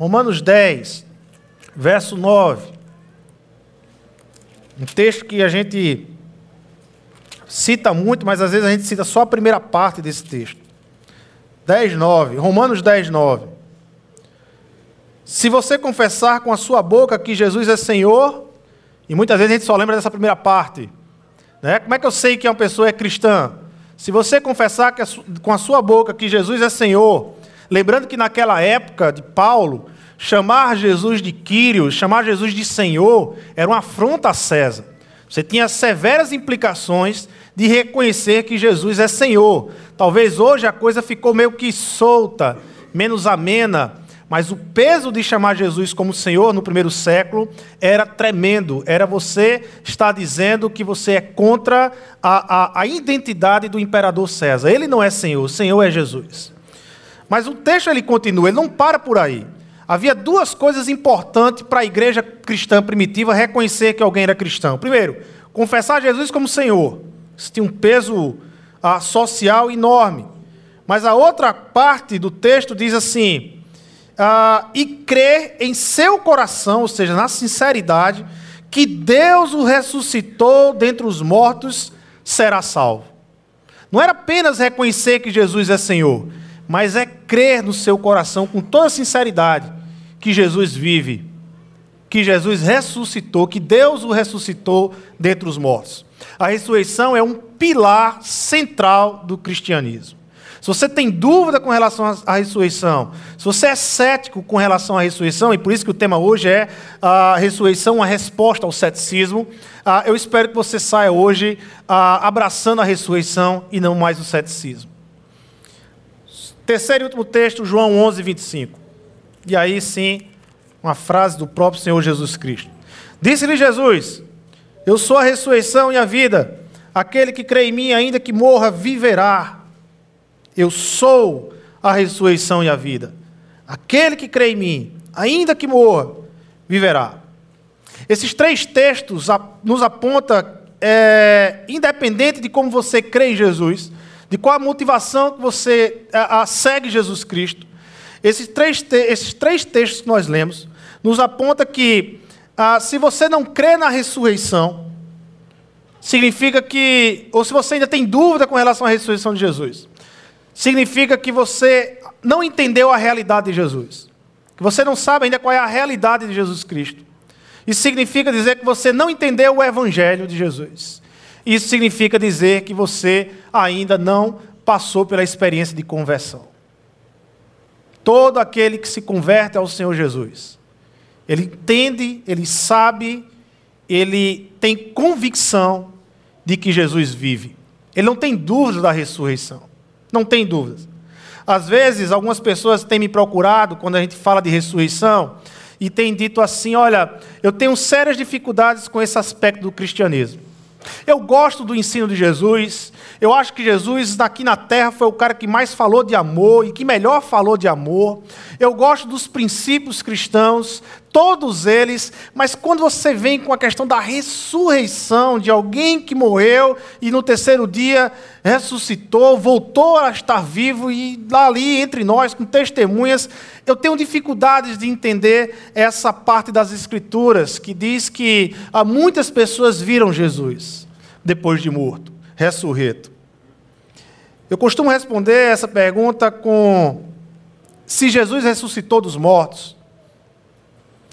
Romanos 10, verso 9. Um texto que a gente cita muito, mas às vezes a gente cita só a primeira parte desse texto. 10, 9. Romanos 10, 9. Se você confessar com a sua boca que Jesus é Senhor, e muitas vezes a gente só lembra dessa primeira parte. Né? Como é que eu sei que uma pessoa é cristã? Se você confessar com a sua boca que Jesus é Senhor, lembrando que naquela época de Paulo, chamar Jesus de Quírios, chamar Jesus de Senhor, era uma afronta a César. Você tinha severas implicações de reconhecer que Jesus é Senhor. Talvez hoje a coisa ficou meio que solta, menos amena, mas o peso de chamar Jesus como Senhor no primeiro século era tremendo. Era você estar dizendo que você é contra a, a, a identidade do imperador César. Ele não é Senhor, o Senhor é Jesus. Mas o texto ele continua, ele não para por aí. Havia duas coisas importantes para a igreja cristã primitiva reconhecer que alguém era cristão. Primeiro, confessar Jesus como Senhor. Isso tinha um peso ah, social enorme. Mas a outra parte do texto diz assim: ah, e crer em seu coração, ou seja, na sinceridade, que Deus o ressuscitou dentre os mortos, será salvo. Não era apenas reconhecer que Jesus é Senhor, mas é crer no seu coração com toda sinceridade que Jesus vive, que Jesus ressuscitou, que Deus o ressuscitou dentre os mortos. A ressurreição é um pilar central do cristianismo. Se você tem dúvida com relação à ressurreição, se você é cético com relação à ressurreição, e por isso que o tema hoje é a ressurreição, a resposta ao ceticismo, ah, eu espero que você saia hoje ah, abraçando a ressurreição e não mais o ceticismo. Terceiro e último texto, João 11, 25. E aí sim, uma frase do próprio Senhor Jesus Cristo. Disse-lhe Jesus: Eu sou a ressurreição e a vida. Aquele que crê em mim, ainda que morra, viverá. Eu sou a ressurreição e a vida. Aquele que crê em mim, ainda que morra, viverá. Esses três textos nos apontam, é, independente de como você crê em Jesus, de qual a motivação que você a, segue Jesus Cristo, esses três, esses três textos que nós lemos nos aponta que ah, se você não crê na ressurreição, significa que, ou se você ainda tem dúvida com relação à ressurreição de Jesus, significa que você não entendeu a realidade de Jesus. Que você não sabe ainda qual é a realidade de Jesus Cristo. Isso significa dizer que você não entendeu o Evangelho de Jesus. Isso significa dizer que você ainda não passou pela experiência de conversão. Todo aquele que se converte ao Senhor Jesus, ele entende, ele sabe, ele tem convicção de que Jesus vive. Ele não tem dúvida da ressurreição. Não tem dúvidas. Às vezes, algumas pessoas têm me procurado quando a gente fala de ressurreição e têm dito assim: olha, eu tenho sérias dificuldades com esse aspecto do cristianismo. Eu gosto do ensino de Jesus. Eu acho que Jesus, aqui na terra, foi o cara que mais falou de amor e que melhor falou de amor. Eu gosto dos princípios cristãos, todos eles, mas quando você vem com a questão da ressurreição de alguém que morreu e no terceiro dia ressuscitou, voltou a estar vivo e lá ali entre nós, com testemunhas, eu tenho dificuldades de entender essa parte das Escrituras que diz que muitas pessoas viram Jesus depois de morto, ressurreto. Eu costumo responder essa pergunta com: se Jesus ressuscitou dos mortos,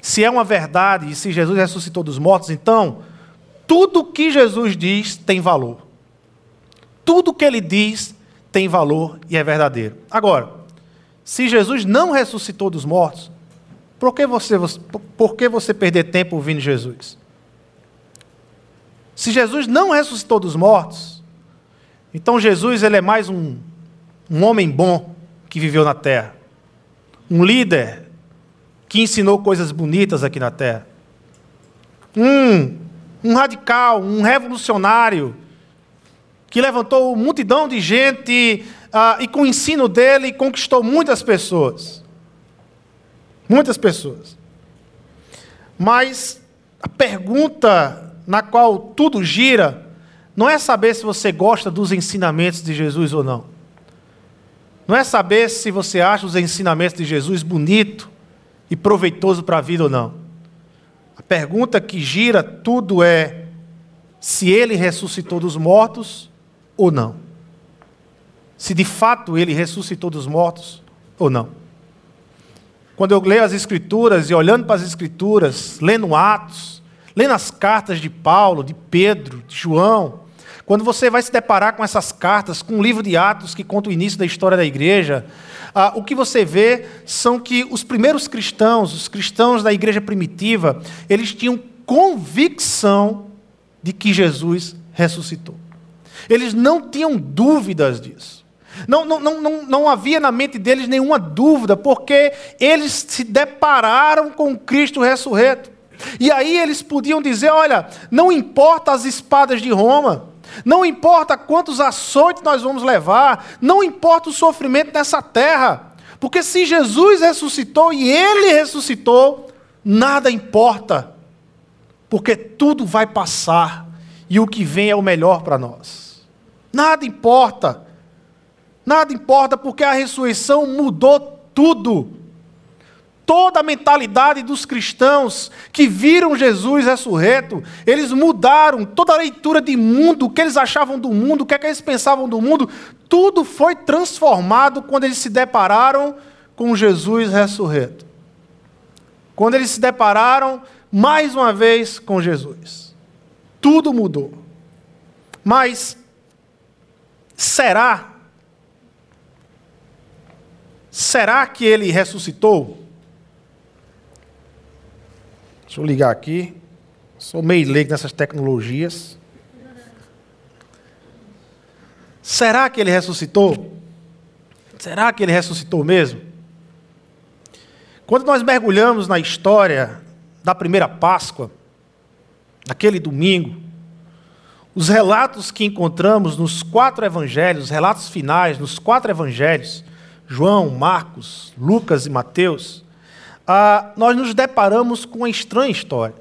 se é uma verdade e se Jesus ressuscitou dos mortos, então tudo que Jesus diz tem valor. Tudo que ele diz tem valor e é verdadeiro. Agora, se Jesus não ressuscitou dos mortos, por que você, por que você perder tempo ouvindo Jesus? Se Jesus não ressuscitou dos mortos, então Jesus ele é mais um, um homem bom que viveu na terra, um líder que ensinou coisas bonitas aqui na terra. Um, um radical, um revolucionário, que levantou multidão de gente uh, e com o ensino dele conquistou muitas pessoas. Muitas pessoas. Mas a pergunta na qual tudo gira não é saber se você gosta dos ensinamentos de Jesus ou não. Não é saber se você acha os ensinamentos de Jesus bonito e proveitoso para a vida ou não. A pergunta que gira tudo é se ele ressuscitou dos mortos ou não. Se de fato ele ressuscitou dos mortos ou não. Quando eu leio as Escrituras e olhando para as Escrituras, lendo Atos, lendo as cartas de Paulo, de Pedro, de João, quando você vai se deparar com essas cartas, com o livro de Atos que conta o início da história da igreja, ah, o que você vê são que os primeiros cristãos, os cristãos da igreja primitiva, eles tinham convicção de que Jesus ressuscitou. Eles não tinham dúvidas disso. Não, não, não, não, havia na mente deles nenhuma dúvida, porque eles se depararam com Cristo ressurreto. E aí eles podiam dizer: olha, não importa as espadas de Roma, não importa quantos açoites nós vamos levar, não importa o sofrimento nessa terra, porque se Jesus ressuscitou e ele ressuscitou, nada importa, porque tudo vai passar e o que vem é o melhor para nós. Nada importa, nada importa, porque a ressurreição mudou tudo toda a mentalidade dos cristãos que viram Jesus ressurreto, eles mudaram toda a leitura de mundo, o que eles achavam do mundo, o que, é que eles pensavam do mundo, tudo foi transformado quando eles se depararam com Jesus ressurreto. Quando eles se depararam mais uma vez com Jesus. Tudo mudou. Mas será? Será que ele ressuscitou? Deixa eu ligar aqui. Sou meio leigo nessas tecnologias. Será que ele ressuscitou? Será que ele ressuscitou mesmo? Quando nós mergulhamos na história da primeira Páscoa, naquele domingo, os relatos que encontramos nos quatro evangelhos, os relatos finais nos quatro evangelhos, João, Marcos, Lucas e Mateus, ah, nós nos deparamos com uma estranha história,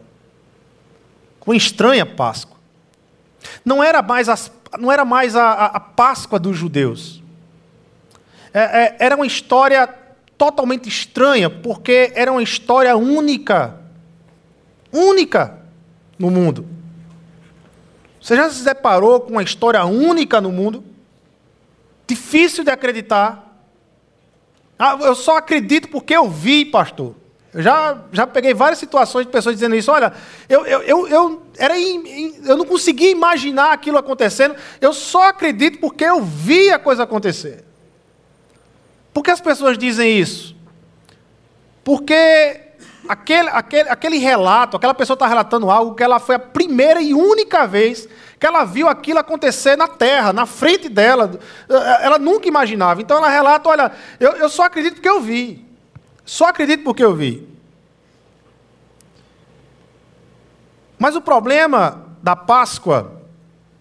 com uma estranha Páscoa. Não era mais, as, não era mais a, a, a Páscoa dos judeus. É, é, era uma história totalmente estranha, porque era uma história única. Única no mundo. Você já se deparou com uma história única no mundo? Difícil de acreditar. Ah, eu só acredito porque eu vi, pastor. Eu já, já peguei várias situações de pessoas dizendo isso. Olha, eu, eu, eu, eu, era eu não conseguia imaginar aquilo acontecendo. Eu só acredito porque eu vi a coisa acontecer. Por que as pessoas dizem isso? Porque aquele, aquele, aquele relato, aquela pessoa está relatando algo que ela foi a primeira e única vez que ela viu aquilo acontecer na terra, na frente dela. Ela nunca imaginava. Então ela relata: olha, eu, eu só acredito porque eu vi. Só acredito porque eu vi. Mas o problema da Páscoa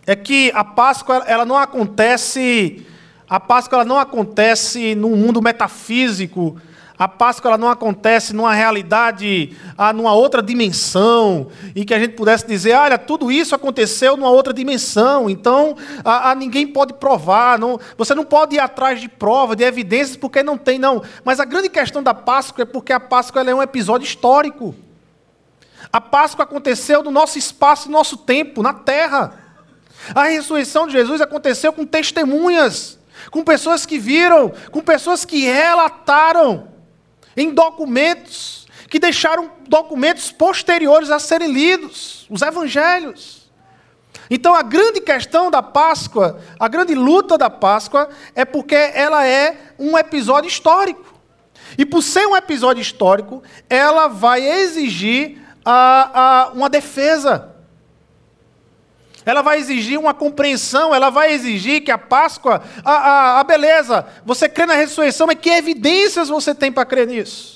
é que a Páscoa ela não acontece, a Páscoa ela não acontece num mundo metafísico a Páscoa ela não acontece numa realidade, ah, numa outra dimensão, e que a gente pudesse dizer, olha, tudo isso aconteceu numa outra dimensão, então ah, ah, ninguém pode provar, não, você não pode ir atrás de prova, de evidências, porque não tem, não. Mas a grande questão da Páscoa é porque a Páscoa é um episódio histórico. A Páscoa aconteceu no nosso espaço, no nosso tempo, na terra. A ressurreição de Jesus aconteceu com testemunhas, com pessoas que viram, com pessoas que relataram em documentos que deixaram documentos posteriores a serem lidos, os evangelhos. Então a grande questão da Páscoa, a grande luta da Páscoa é porque ela é um episódio histórico. E por ser um episódio histórico, ela vai exigir a, a, uma defesa. Ela vai exigir uma compreensão, ela vai exigir que a Páscoa, a, a, a beleza, você crê na ressurreição, mas que evidências você tem para crer nisso?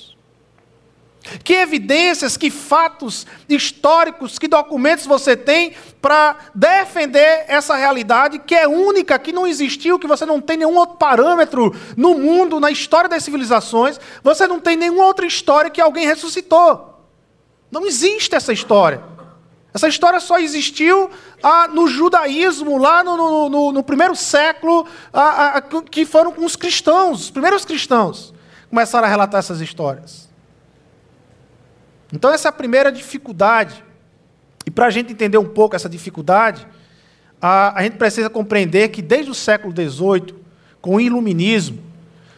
Que evidências, que fatos históricos, que documentos você tem para defender essa realidade que é única, que não existiu, que você não tem nenhum outro parâmetro no mundo, na história das civilizações, você não tem nenhuma outra história que alguém ressuscitou. Não existe essa história. Essa história só existiu ah, no judaísmo, lá no, no, no, no primeiro século, ah, ah, que foram com os cristãos, os primeiros cristãos, começaram a relatar essas histórias. Então, essa é a primeira dificuldade. E para a gente entender um pouco essa dificuldade, a, a gente precisa compreender que desde o século XVIII, com o iluminismo,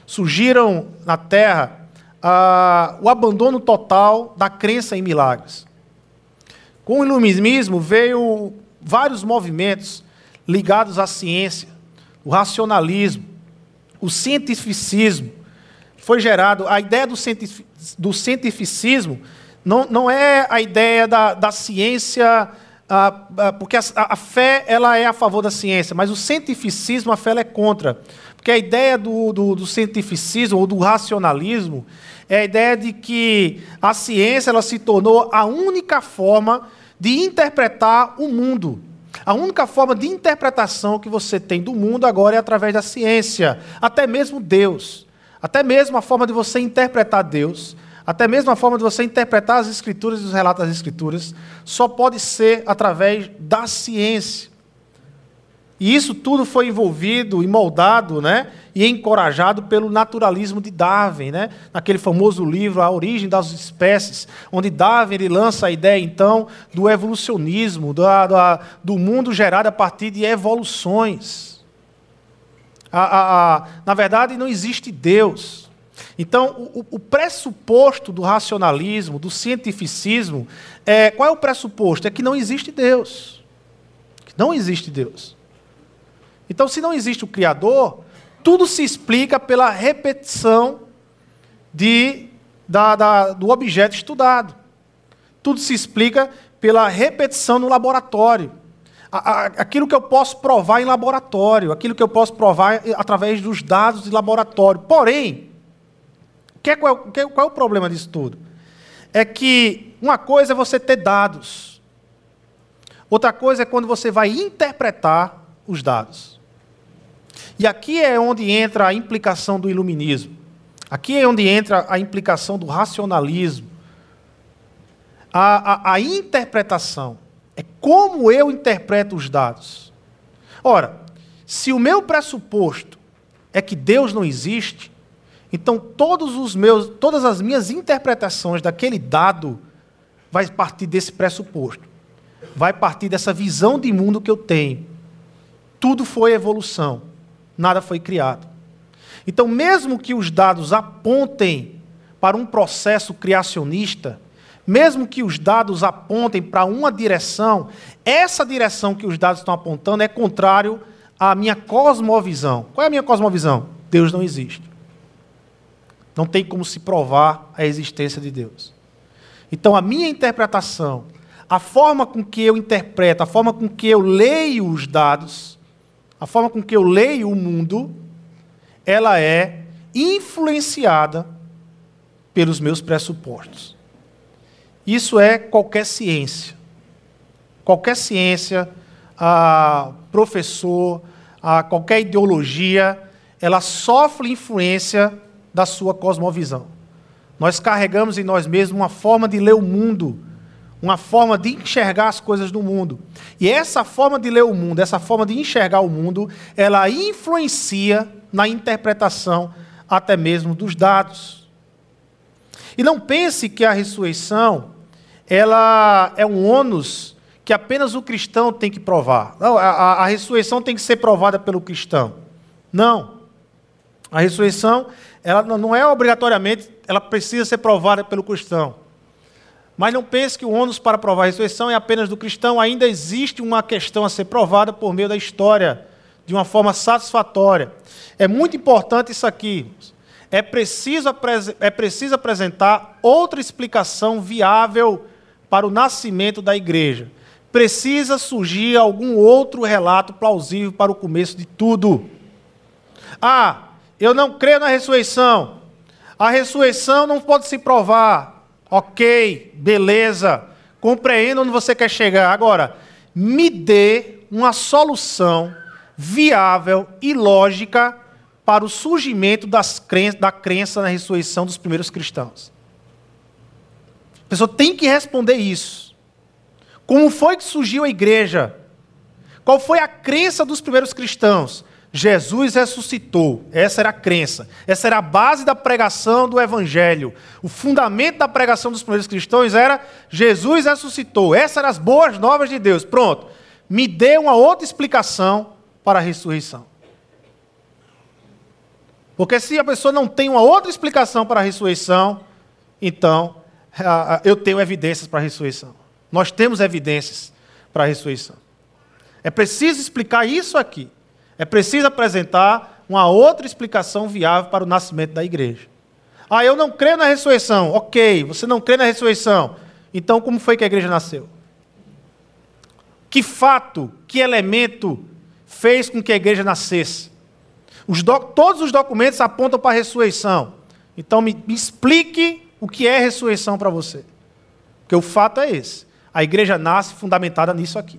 surgiram na Terra o abandono total da crença em milagres. Com o iluminismo veio vários movimentos ligados à ciência, o racionalismo, o cientificismo. Foi gerado, a ideia do, do cientificismo não, não é a ideia da, da ciência, porque a, a, fé ela é a favor da ciência, mas o cientificismo, a fé é contra. Porque a ideia do, do, do cientificismo ou do racionalismo é a ideia de que a ciência ela se tornou a única forma de interpretar o mundo. A única forma de interpretação que você tem do mundo agora é através da ciência, até mesmo Deus. Até mesmo a forma de você interpretar Deus até mesmo a forma de você interpretar as Escrituras e os relatos das Escrituras só pode ser através da ciência. E isso tudo foi envolvido e moldado né, e encorajado pelo naturalismo de Darwin, né, naquele famoso livro A Origem das Espécies, onde Darwin ele lança a ideia, então, do evolucionismo, do, do mundo gerado a partir de evoluções. A, a, a, na verdade, não existe Deus. Então, o, o, pressuposto do racionalismo, do cientificismo, é, qual é o pressuposto? É que não existe Deus. Que não existe Deus. Então, se não existe o Criador, tudo se explica pela repetição de, da, da, do objeto estudado. Tudo se explica pela repetição no laboratório. Aquilo que eu posso provar em laboratório, aquilo que eu posso provar através dos dados de laboratório. Porém, que, qual, que, qual é o problema disso tudo? É que uma coisa é você ter dados, outra coisa é quando você vai interpretar os dados. E aqui é onde entra a implicação do iluminismo. Aqui é onde entra a implicação do racionalismo. A, a, a, interpretação é como eu interpreto os dados. Ora, se o meu pressuposto é que Deus não existe, então, todos os meus, todas as minhas interpretações daquele dado vai partir desse pressuposto. Vai partir dessa visão de mundo que eu tenho. Tudo foi evolução, nada foi criado. Então, mesmo que os dados apontem para um processo criacionista, mesmo que os dados apontem para uma direção, essa direção que os dados estão apontando é contrário à minha cosmovisão. Qual é a minha cosmovisão? Deus não existe. Não tem como se provar a existência de Deus. Então, a minha interpretação, a forma com que eu interpreto, a forma com que eu leio os dados, a forma com que eu leio o mundo, ela é influenciada pelos meus pressupostos. Isso é qualquer ciência. Qualquer ciência, a professor, a qualquer ideologia, ela sofre influência da sua cosmovisão. Nós carregamos em nós mesmos uma forma de ler o mundo, uma forma de enxergar as coisas do mundo. E essa forma de ler o mundo, essa forma de enxergar o mundo, ela influencia na interpretação até mesmo dos dados. E não pense que a ressurreição ela é um ônus que apenas o cristão tem que provar. Não, a, a, a ressurreição tem que ser provada pelo cristão. Não. A ressurreição ela não é obrigatoriamente, ela precisa ser provada pelo cristão. Mas não pense que o ônus para provar a ressurreição é apenas do cristão, ainda existe uma questão a ser provada por meio da história, de uma forma satisfatória. É muito importante isso aqui. É preciso, é preciso apresentar outra explicação viável para o nascimento da igreja. Precisa surgir algum outro relato plausível para o começo de tudo. Ah, eu não creio na ressurreição. A ressurreição não pode se provar. Ok, beleza. Compreendo onde você quer chegar. Agora, me dê uma solução viável e lógica para o surgimento da crença na ressurreição dos primeiros cristãos. A pessoa tem que responder isso. Como foi que surgiu a igreja? Qual foi a crença dos primeiros cristãos? Jesus ressuscitou. Essa era a crença. Essa era a base da pregação do Evangelho. O fundamento da pregação dos primeiros cristãos era Jesus ressuscitou. Essas eram as boas novas de Deus. Pronto. Me dê uma outra explicação para a ressurreição. Porque se a pessoa não tem uma outra explicação para a ressurreição, então eu tenho evidências para a ressurreição. Nós temos evidências para a ressurreição. É preciso explicar isso aqui. É preciso apresentar uma outra explicação viável para o nascimento da igreja. Ah, eu não creio na ressurreição. Ok, você não crê na ressurreição. Então, como foi que a igreja nasceu? Que fato, que elemento fez com que a igreja nascesse? Os todos os documentos apontam para a ressurreição. Então, me, me explique o que é ressurreição para você. Porque o fato é esse. A igreja nasce fundamentada nisso aqui.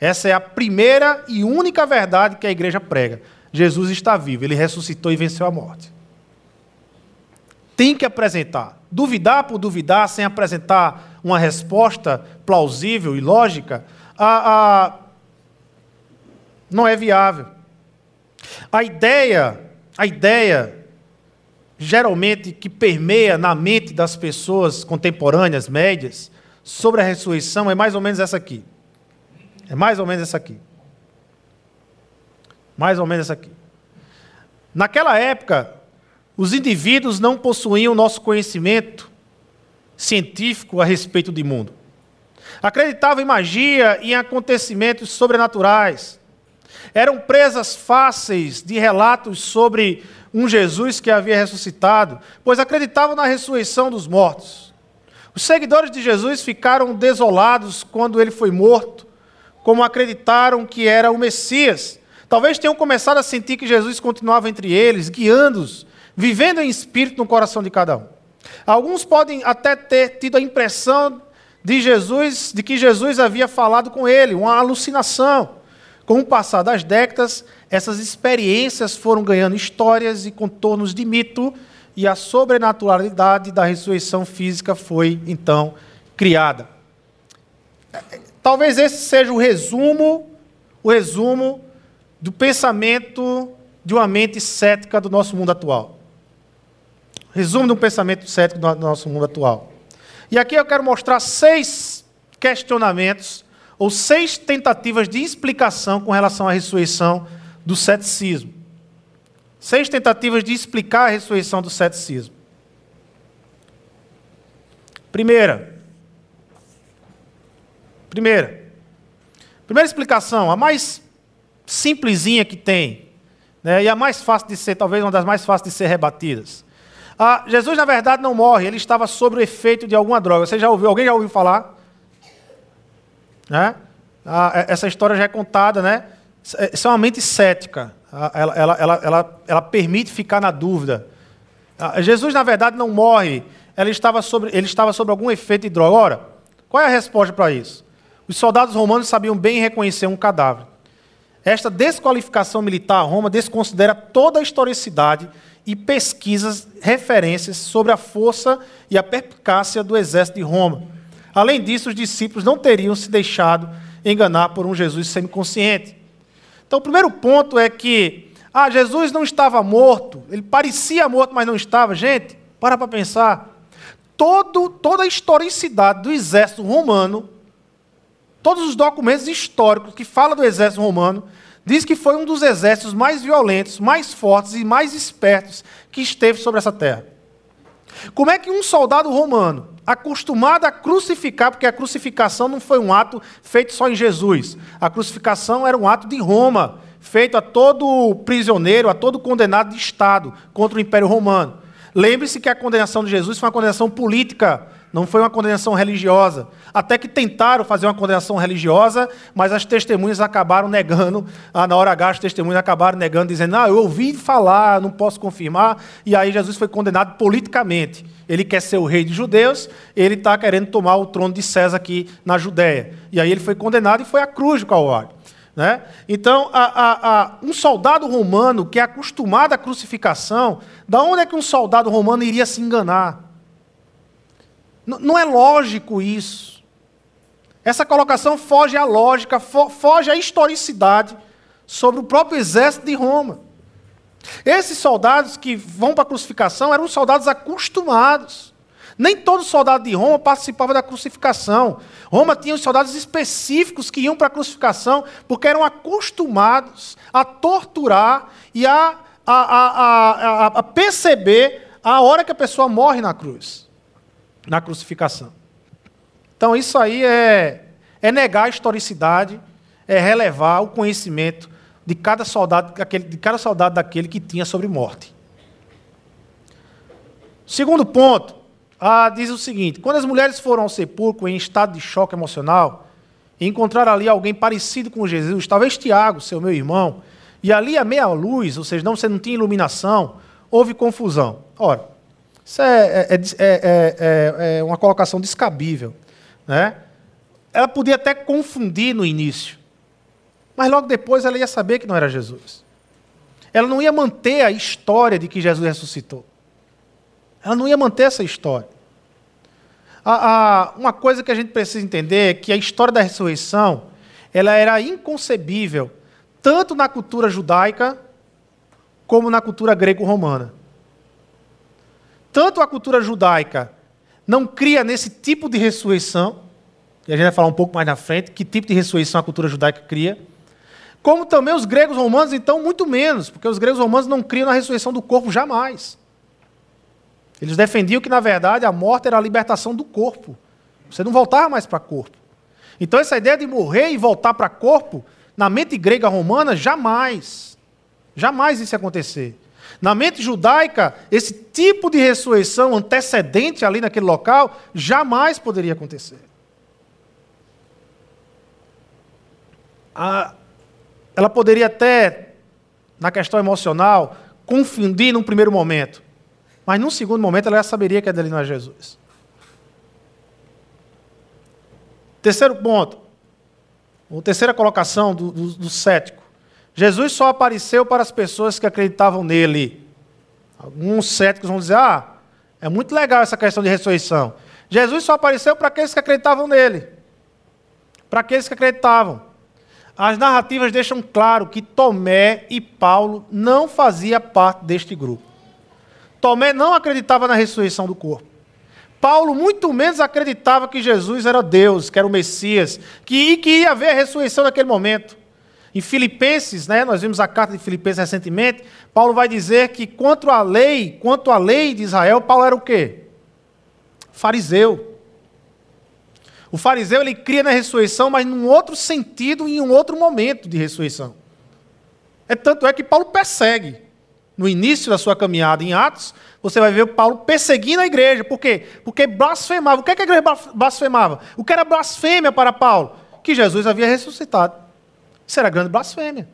Essa é a primeira e única verdade que a igreja prega. Jesus está vivo, ele ressuscitou e venceu a morte. Tem que apresentar. Duvidar por duvidar, sem apresentar uma resposta plausível e lógica, a, a, não é viável. A ideia, a ideia geralmente que permeia na mente das pessoas contemporâneas, médias, sobre a ressurreição é mais ou menos essa aqui. É mais ou menos essa aqui. Mais ou menos essa aqui. Naquela época, os indivíduos não possuíam nosso conhecimento científico a respeito do mundo. Acreditavam em magia e em acontecimentos sobrenaturais. Eram presas fáceis de relatos sobre um Jesus que havia ressuscitado, pois acreditavam na ressurreição dos mortos. Os seguidores de Jesus ficaram desolados quando ele foi morto como acreditaram que era o Messias. Talvez tenham começado a sentir que Jesus continuava entre eles, guiando-os, vivendo em espírito no coração de cada um. Alguns podem até ter tido a impressão de Jesus, de que Jesus havia falado com ele, uma alucinação. Com o passar das décadas, essas experiências foram ganhando histórias e contornos de mito, e a sobrenaturalidade da ressurreição física foi então criada. Talvez esse seja o resumo, o resumo do pensamento de uma mente cética do nosso mundo atual. Resumo de um pensamento cético do nosso mundo atual. E aqui eu quero mostrar seis questionamentos ou seis tentativas de explicação com relação à ressurreição do ceticismo. Seis tentativas de explicar a ressurreição do ceticismo. Primeira, Primeira, primeira explicação, a mais simplesinha que tem, né, e a mais fácil de ser, talvez uma das mais fáceis de ser rebatidas. Ah, Jesus, na verdade, não morre, ele estava sob o efeito de alguma droga. Você já ouviu? Alguém já ouviu falar? Né? Ah, é, essa história já é contada, né? Isso é uma mente cética. Ela, ela, ela, ela, ela permite ficar na dúvida. Ah, Jesus, na verdade, não morre. Ele estava, sobre, ele estava sobre algum efeito de droga. Ora, qual é a resposta para isso? Os soldados romanos sabiam bem reconhecer um cadáver. Esta desqualificação militar a Roma desconsidera toda a historicidade e pesquisas, referências sobre a força e a perspicácia do exército de Roma. Além disso, os discípulos não teriam se deixado enganar por um Jesus semiconsciente. Então, o primeiro ponto é que ah, Jesus não estava morto, ele parecia morto, mas não estava. Gente, para para pensar. Todo, toda a historicidade do exército romano todos os documentos históricos que falam do exército romano, diz que foi um dos exércitos mais violentos, mais fortes e mais espertos que esteve sobre essa terra. Como é que um soldado romano, acostumado a crucificar, porque a crucificação não foi um ato feito só em Jesus, a crucificação era um ato de Roma, feito a todo prisioneiro, a todo condenado de Estado contra o Império Romano. Lembre-se que a condenação de Jesus foi uma condenação política, não foi uma condenação religiosa. Até que tentaram fazer uma condenação religiosa, mas as testemunhas acabaram negando. Ah, na hora H, as testemunhas acabaram negando, dizendo: Ah, eu ouvi falar, não posso confirmar. E aí Jesus foi condenado politicamente. Ele quer ser o rei dos judeus, ele está querendo tomar o trono de César aqui na Judéia. E aí ele foi condenado e foi à cruz do Calvário. Né? Então, a, a, a, um soldado romano que é acostumado à crucificação, da onde é que um soldado romano iria se enganar? Não é lógico isso. Essa colocação foge à lógica, foge à historicidade sobre o próprio exército de Roma. Esses soldados que vão para a crucificação eram soldados acostumados. Nem todo soldado de Roma participava da crucificação. Roma tinha os soldados específicos que iam para a crucificação porque eram acostumados a torturar e a, a, a, a, perceber a hora que a pessoa morre na cruz, na crucificação. Então, isso aí é, é negar a historicidade, é relevar o conhecimento de cada soldado, de cada soldado daquele que tinha sobre morte. Segundo ponto, ah, diz o seguinte: quando as mulheres foram ao sepulcro em estado de choque emocional e encontraram ali alguém parecido com Jesus, talvez Tiago, seu meu irmão, e ali a meia luz, ou seja, não, você não tinha iluminação, houve confusão. Ora, isso é, é, é, é uma colocação descabível. Né? Ela podia até confundir no início. Mas logo depois ela ia saber que não era Jesus. Ela não ia manter a história de que Jesus ressuscitou. Ela não ia manter essa história. uma coisa que a gente precisa entender é que a história da ressurreição ela era inconcebível tanto na cultura judaica como na cultura grego-romana. Tanto a cultura judaica não cria nesse tipo de ressurreição, e a gente vai falar um pouco mais na frente, que tipo de ressurreição a cultura judaica cria. Como também os gregos romanos, então, muito menos, porque os gregos romanos não criam na ressurreição do corpo jamais. Eles defendiam que, na verdade, a morte era a libertação do corpo. Você não voltava mais para corpo. Então, essa ideia de morrer e voltar para corpo, na mente grega romana, jamais. Jamais isso ia acontecer. Na mente judaica, esse tipo de ressurreição antecedente ali naquele local jamais poderia acontecer. Ela poderia até, na questão emocional, confundir num primeiro momento. Mas num segundo momento ela já saberia que ali não é Jesus. Terceiro ponto, a terceira colocação do, do, do cético. Jesus só apareceu para as pessoas que acreditavam nele. Alguns céticos vão dizer: ah, é muito legal essa questão de ressurreição. Jesus só apareceu para aqueles que acreditavam nele. Para aqueles que acreditavam as narrativas deixam claro que Tomé e Paulo não faziam parte deste grupo. Tomé não acreditava na ressurreição do corpo. Paulo muito menos acreditava que Jesus era Deus, que era o Messias, que, que ia haver a ressurreição naquele momento. Em Filipenses, né, nós vimos a carta de Filipenses recentemente, Paulo vai dizer que quanto à lei, quanto à lei de Israel, Paulo era o quê? Fariseu. O fariseu ele cria na ressurreição, mas num outro sentido em um outro momento de ressurreição. É tanto é que Paulo persegue. No início da sua caminhada em Atos, você vai ver Paulo perseguindo a igreja. Por quê? Porque blasfemava. O que, é que a igreja blasfemava? O que era blasfêmia para Paulo? Que Jesus havia ressuscitado. Era grande blasfêmia.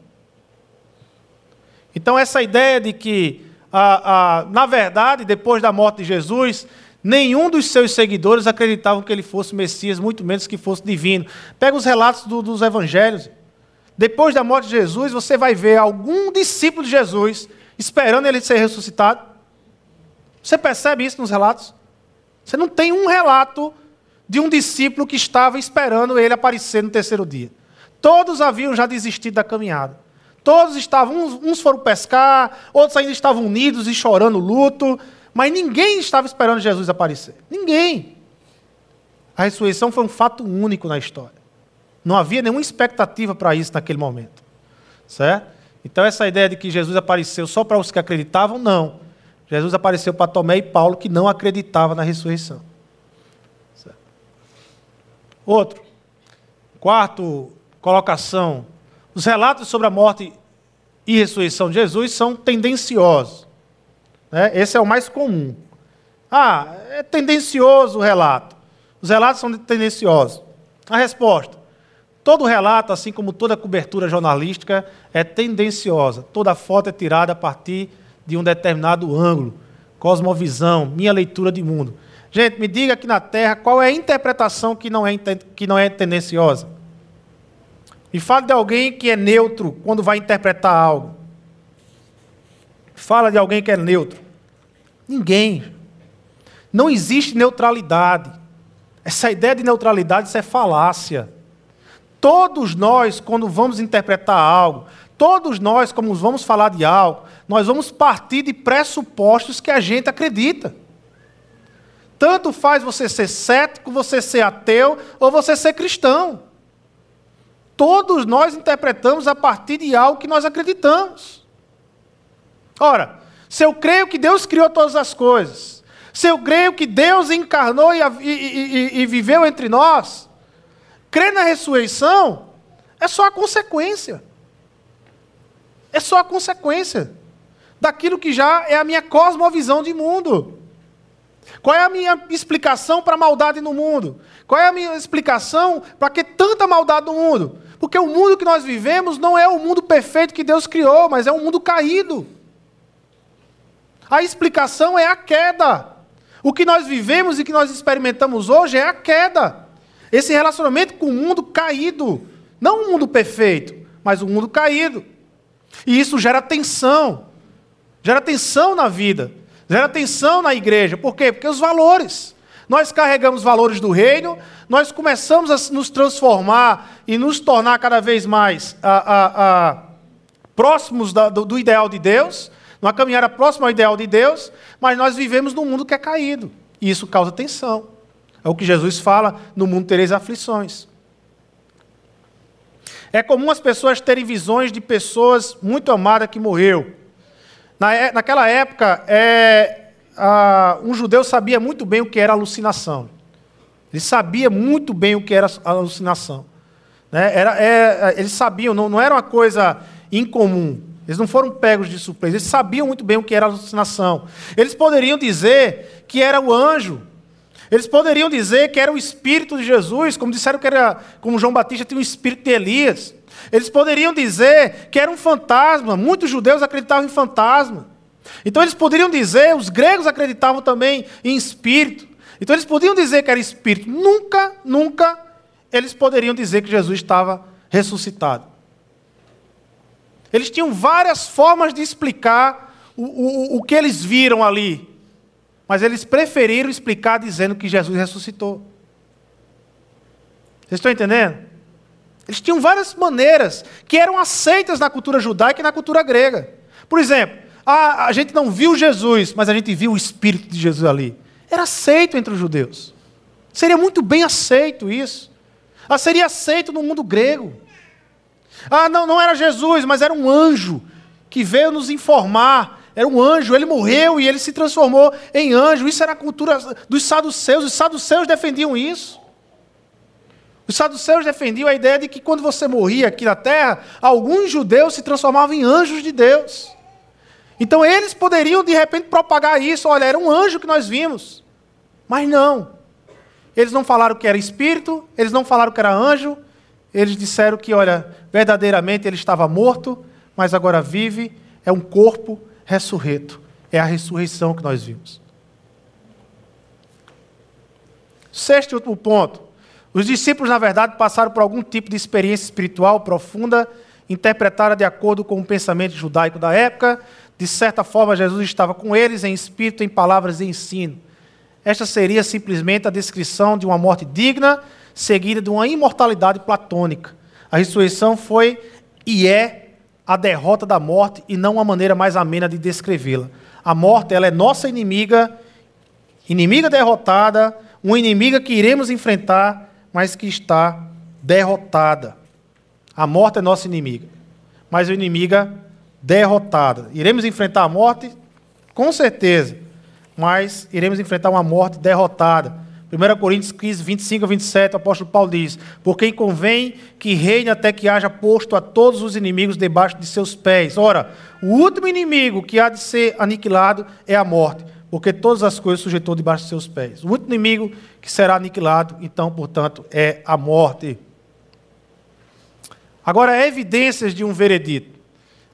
Então, essa ideia de que, ah, ah, na verdade, depois da morte de Jesus, Nenhum dos seus seguidores acreditavam que ele fosse Messias, muito menos que fosse divino. Pega os relatos do, dos evangelhos. Depois da morte de Jesus, você vai ver algum discípulo de Jesus esperando ele ser ressuscitado. Você percebe isso nos relatos? Você não tem um relato de um discípulo que estava esperando ele aparecer no terceiro dia. Todos haviam já desistido da caminhada. Todos estavam, uns, foram pescar, outros ainda estavam unidos e chorando luto. Mas ninguém estava esperando Jesus aparecer. Ninguém. A ressurreição foi um fato único na história. Não havia nenhuma expectativa para isso naquele momento. Certo? Então, essa ideia de que Jesus apareceu só para os que acreditavam, não. Jesus apareceu para Tomé e Paulo, que não acreditavam na ressurreição. Certo? Outro. Quarto colocação. Os relatos sobre a morte e ressurreição de Jesus são tendenciosos. Né? Esse é o mais comum. Ah, é tendencioso o relato. Os relatos são tendenciosos. A resposta: todo relato, assim como toda cobertura jornalística, é tendenciosa. Toda foto é tirada a partir de um determinado ângulo, cosmovisão, minha leitura de mundo. Gente, me diga aqui na Terra qual é a interpretação que não é, que não é tendenciosa. Me fale de alguém que é neutro quando vai interpretar algo. Fala de alguém que é neutro. Ninguém. Não existe neutralidade. Essa ideia de neutralidade isso é falácia. Todos nós, quando vamos interpretar algo, Todos nós, como vamos falar de algo, nós vamos partir de pressupostos que a gente acredita. Tanto faz você ser cético, você ser ateu ou você ser cristão. Todos nós interpretamos a partir de algo que nós acreditamos. Ora, se eu creio que Deus criou todas as coisas, se eu creio que Deus encarnou e, e, e, e viveu entre nós, crer na ressurreição é só a consequência. É só a consequência daquilo que já é a minha cosmovisão de mundo. Qual é a minha explicação para a maldade no mundo? Qual é a minha explicação para que tanta maldade no mundo? Porque o mundo que nós vivemos não é o mundo perfeito que Deus criou, mas é um mundo caído. A explicação é a queda. O que nós vivemos e que nós experimentamos hoje é a queda. Esse relacionamento com o mundo caído. Não um mundo perfeito, mas um mundo caído. E isso gera tensão. Gera tensão na vida. Gera tensão na igreja. Por quê? Porque os valores. Nós carregamos valores do reino, nós começamos a nos transformar e nos tornar cada vez mais a, a, a, próximos da, do, do ideal de Deus, numa caminhada próxima ao ideal de Deus, mas nós vivemos num mundo que é caído. E isso causa tensão. É o que Jesus fala: no mundo tereis aflições. É comum as pessoas terem visões de pessoas muito amadas que morreu. Na, é, naquela época, é, a, um judeu sabia muito bem o que era alucinação. Ele sabia muito bem o que era alucinação. Né? Era, é, eles sabiam, não, não era uma coisa incomum. Eles não foram pegos de surpresa. Eles sabiam muito bem o que era alucinação. Eles poderiam dizer que era o anjo. Eles poderiam dizer que era o espírito de Jesus, como disseram que era, como João Batista tinha o espírito de Elias. Eles poderiam dizer que era um fantasma. Muitos judeus acreditavam em fantasma. Então eles poderiam dizer, os gregos acreditavam também em espírito. Então eles podiam dizer que era espírito. Nunca, nunca eles poderiam dizer que Jesus estava ressuscitado. Eles tinham várias formas de explicar o, o, o que eles viram ali. Mas eles preferiram explicar dizendo que Jesus ressuscitou. Vocês estão entendendo? Eles tinham várias maneiras que eram aceitas na cultura judaica e na cultura grega. Por exemplo, a, a gente não viu Jesus, mas a gente viu o Espírito de Jesus ali. Era aceito entre os judeus. Seria muito bem aceito isso. Ah, seria aceito no mundo grego. Ah, não, não era Jesus, mas era um anjo que veio nos informar. Era um anjo, ele morreu e ele se transformou em anjo. Isso era a cultura dos saduceus. Os saduceus defendiam isso. Os saduceus defendiam a ideia de que quando você morria aqui na terra, alguns judeus se transformavam em anjos de Deus. Então eles poderiam de repente propagar isso, olha, era um anjo que nós vimos. Mas não. Eles não falaram que era espírito, eles não falaram que era anjo, eles disseram que, olha, verdadeiramente ele estava morto, mas agora vive, é um corpo ressurreto. É a ressurreição que nós vimos. Sexto e último ponto. Os discípulos, na verdade, passaram por algum tipo de experiência espiritual profunda, interpretada de acordo com o pensamento judaico da época. De certa forma, Jesus estava com eles em espírito, em palavras e ensino. Esta seria simplesmente a descrição de uma morte digna, seguida de uma imortalidade platônica. A ressurreição foi e é a derrota da morte e não uma maneira mais amena de descrevê-la. A morte ela é nossa inimiga, inimiga derrotada, uma inimiga que iremos enfrentar mas que está derrotada. A morte é nossa inimiga, mas a inimiga derrotada. Iremos enfrentar a morte? Com certeza, mas iremos enfrentar uma morte derrotada. 1 Coríntios 15, 25 a 27, o apóstolo Paulo diz: Por quem convém que reine até que haja posto a todos os inimigos debaixo de seus pés. Ora, o último inimigo que há de ser aniquilado é a morte porque todas as coisas sujeitou debaixo de seus pés. O único inimigo que será aniquilado, então, portanto, é a morte. Agora, evidências de um veredito.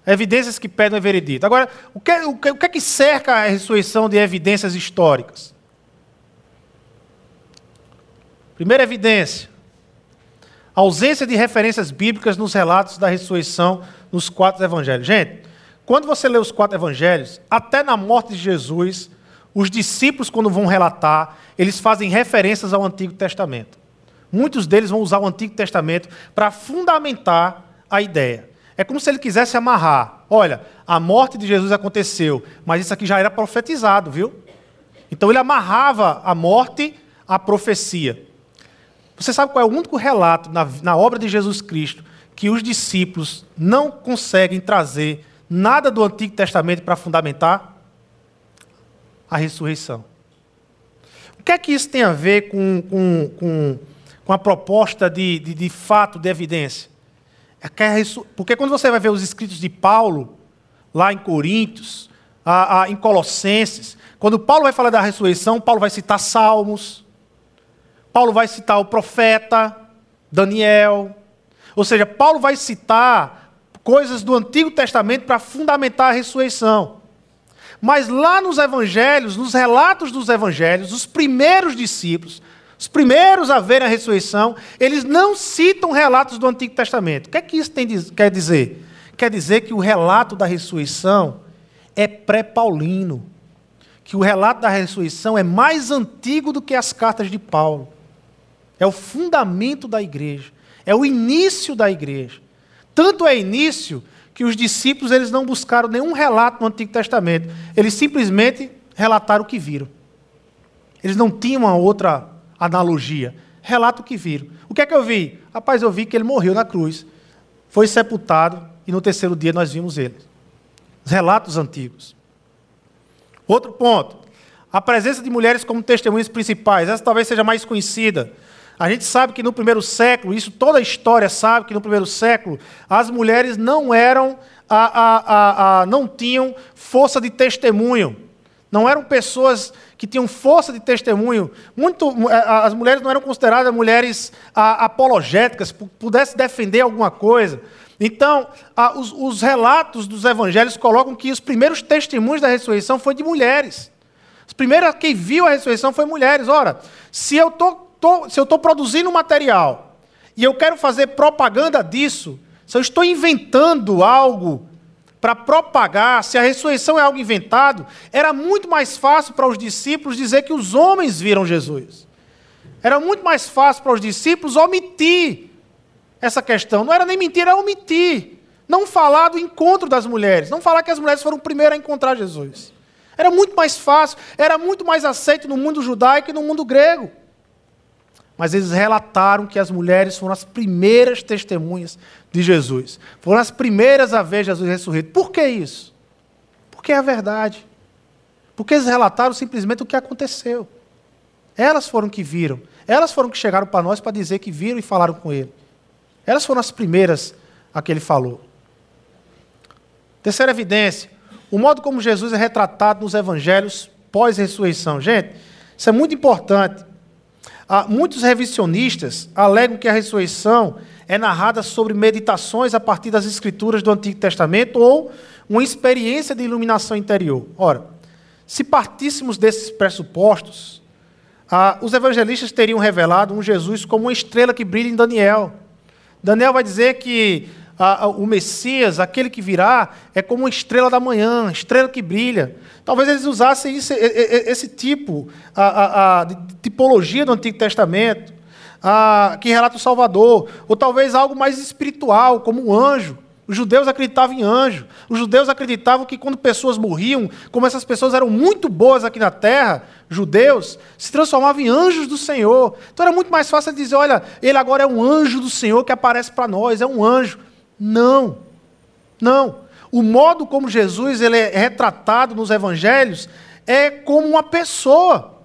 Evidências que pedem um veredito. Agora, o que, o, que, o que é que cerca a ressurreição de evidências históricas? Primeira evidência: a ausência de referências bíblicas nos relatos da ressurreição nos quatro evangelhos. Gente, quando você lê os quatro evangelhos, até na morte de Jesus, os discípulos, quando vão relatar, eles fazem referências ao Antigo Testamento. Muitos deles vão usar o Antigo Testamento para fundamentar a ideia. É como se ele quisesse amarrar. Olha, a morte de Jesus aconteceu, mas isso aqui já era profetizado, viu? Então ele amarrava a morte à profecia. Você sabe qual é o único relato na, na obra de Jesus Cristo que os discípulos não conseguem trazer nada do Antigo Testamento para fundamentar? A ressurreição. O que é que isso tem a ver com, com, com, com a proposta de, de, de fato, de evidência? É porque quando você vai ver os escritos de Paulo, lá em Coríntios, em Colossenses, quando Paulo vai falar da ressurreição, Paulo vai citar Salmos, Paulo vai citar o profeta, Daniel. Ou seja, Paulo vai citar coisas do Antigo Testamento para fundamentar a ressurreição. Mas lá nos evangelhos, nos relatos dos evangelhos, os primeiros discípulos, os primeiros a verem a ressurreição, eles não citam relatos do Antigo Testamento. O que é que isso tem, quer dizer? Quer dizer que o relato da ressurreição é pré-paulino. Que o relato da ressurreição é mais antigo do que as cartas de Paulo. É o fundamento da igreja. É o início da igreja. Tanto é início que os discípulos eles não buscaram nenhum relato no Antigo Testamento. Eles simplesmente relataram o que viram. Eles não tinham uma outra analogia. Relato que viram. O que é que eu vi? Rapaz, eu vi que ele morreu na cruz, foi sepultado e no terceiro dia nós vimos ele. Os relatos antigos. Outro ponto. A presença de mulheres como testemunhas principais. Essa talvez seja mais conhecida. A gente sabe que no primeiro século, isso toda a história sabe que no primeiro século, as mulheres não eram, a, a, a, não tinham força de testemunho. Não eram pessoas que tinham força de testemunho. Muito, é, as mulheres não eram consideradas mulheres apologéticas, pudessem defender alguma coisa. Então, os, os, relatos dos evangelhos colocam que os primeiros testemunhos da ressurreição foram de mulheres. Os primeiros quem viu a ressurreição foi mulheres. Ora, se eu estou produzindo material e eu quero fazer propaganda disso, se eu estou inventando algo para propagar, se a ressurreição é algo inventado, era muito mais fácil para os discípulos dizer que os homens viram Jesus. Era muito mais fácil para os discípulos omitir essa questão. Não era nem mentir, era omitir. Não falar do encontro das mulheres. Não falar que as mulheres foram o primeiro a encontrar Jesus. Era muito mais fácil, era muito mais aceito no mundo judaico e no mundo grego. Mas eles relataram que as mulheres foram as primeiras testemunhas de Jesus. Foram as primeiras a ver Jesus ressurreto. Por que isso? Porque é a verdade. Porque eles relataram simplesmente o que aconteceu. Elas foram que viram. Elas foram que chegaram para nós para dizer que viram e falaram com ele. Elas foram as primeiras a que ele falou. Terceira evidência: o modo como Jesus é retratado nos evangelhos pós-ressurreição. Gente, isso é muito importante. Ah, muitos revisionistas alegam que a ressurreição é narrada sobre meditações a partir das escrituras do Antigo Testamento ou uma experiência de iluminação interior. Ora, se partíssemos desses pressupostos, ah, os evangelistas teriam revelado um Jesus como uma estrela que brilha em Daniel. Daniel vai dizer que ah, o Messias, aquele que virá, é como uma estrela da manhã, estrela que brilha. Talvez eles usassem esse, esse tipo a, a, a, de tipologia do Antigo Testamento, que relata o Salvador, ou talvez algo mais espiritual, como um anjo. Os judeus acreditavam em anjo. Os judeus acreditavam que quando pessoas morriam, como essas pessoas eram muito boas aqui na terra, judeus, se transformavam em anjos do Senhor. Então era muito mais fácil dizer: olha, ele agora é um anjo do Senhor que aparece para nós, é um anjo. Não, não. O modo como Jesus ele é retratado nos evangelhos é como uma pessoa.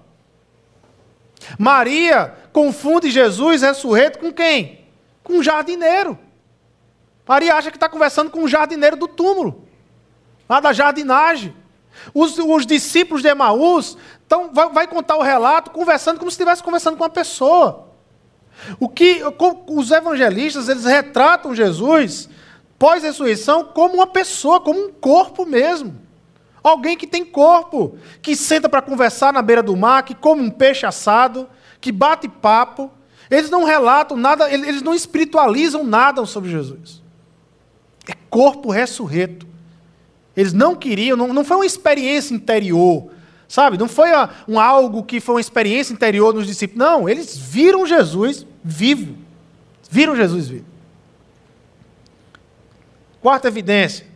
Maria confunde Jesus ressurreto com quem? Com um jardineiro. Maria acha que está conversando com um jardineiro do túmulo, lá da jardinagem. Os, os discípulos de Emaús então, vai, vai, contar o relato conversando como se estivesse conversando com uma pessoa. O que os evangelistas eles retratam Jesus pós-ressurreição como uma pessoa, como um corpo mesmo. Alguém que tem corpo, que senta para conversar na beira do mar, que come um peixe assado, que bate papo. Eles não relatam nada, eles não espiritualizam nada sobre Jesus. É corpo ressurreto. Eles não queriam, não, não foi uma experiência interior, sabe? Não foi um algo que foi uma experiência interior nos discípulos. Não, eles viram Jesus vivo. Viram Jesus vivo. Quarta evidência: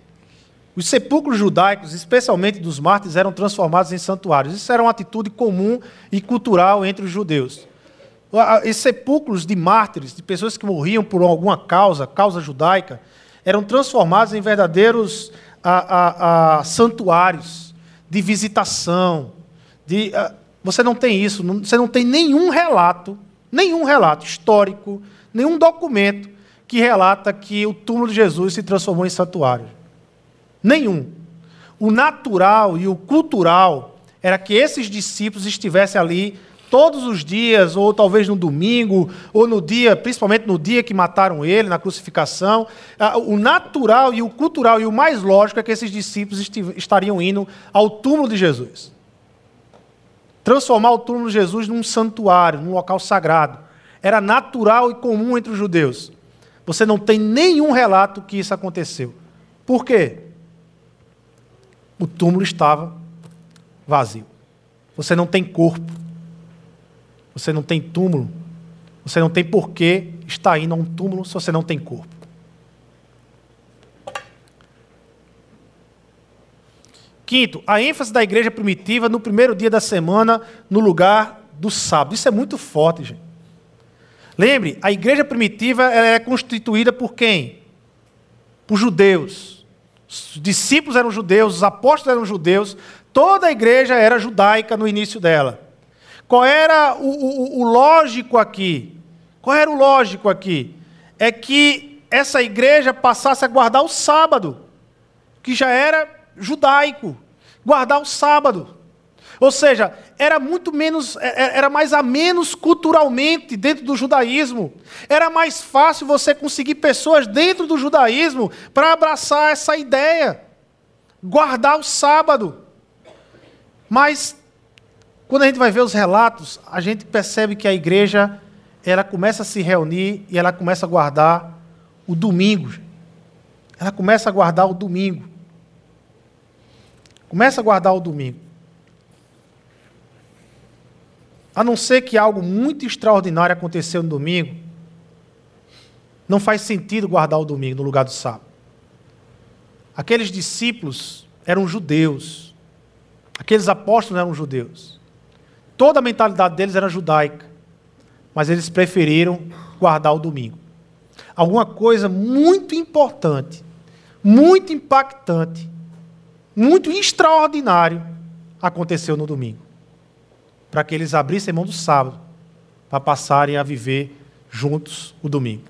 os sepulcros judaicos, especialmente dos mártires, eram transformados em santuários. Isso era uma atitude comum e cultural entre os judeus. Esses sepulcros de mártires, de pessoas que morriam por alguma causa, causa judaica, eram transformados em verdadeiros a, a, a santuários de visitação. De, a, você não tem isso, não, você não tem nenhum relato, nenhum relato histórico, nenhum documento que relata que o túmulo de Jesus se transformou em santuário. Nenhum. O natural e o cultural era que esses discípulos estivessem ali todos os dias, ou talvez no domingo, ou no dia, principalmente no dia que mataram ele, na crucificação. Ah, o natural e o cultural e o mais lógico é que esses discípulos estariam indo ao túmulo de Jesus. Transformar o túmulo de Jesus num santuário, num local sagrado. Era natural e comum entre os judeus. Você não tem nenhum relato que isso aconteceu. Por quê? o túmulo estava vazio. Você não tem corpo. Você não tem túmulo. Você não tem porquê estar indo a um túmulo se você não tem corpo. Quinto, a ênfase da igreja primitiva no primeiro dia da semana, no lugar do sábado. Isso é muito forte, gente. Lembre, a igreja primitiva é constituída por quem? Por judeus. Os discípulos eram judeus, os apóstolos eram judeus, toda a igreja era judaica no início dela. Qual era o, o, o lógico aqui? Qual era o lógico aqui? É que essa igreja passasse a guardar o sábado, que já era judaico, guardar o sábado. Ou seja, era muito menos, é, é, era mais a menos culturalmente dentro do judaísmo. Era mais fácil você conseguir pessoas dentro do judaísmo para abraçar essa ideia, guardar o sábado. Mas quando a gente vai ver os relatos, a gente percebe que a igreja ela começa a se reunir e ela começa a guardar o domingo. Ela começa a guardar o domingo. Começa a guardar o domingo. A não ser que algo muito extraordinário aconteceu no domingo, não faz sentido guardar o domingo no lugar do sábado. Aqueles discípulos eram judeus. Aqueles apóstolos eram judeus. Toda a mentalidade deles era judaica. Mas eles preferiram guardar o domingo. Alguma coisa muito importante, muito impactante, muito extraordinário aconteceu no domingo para que eles abrissem mão do sábado para passarem a viver juntos o domingo.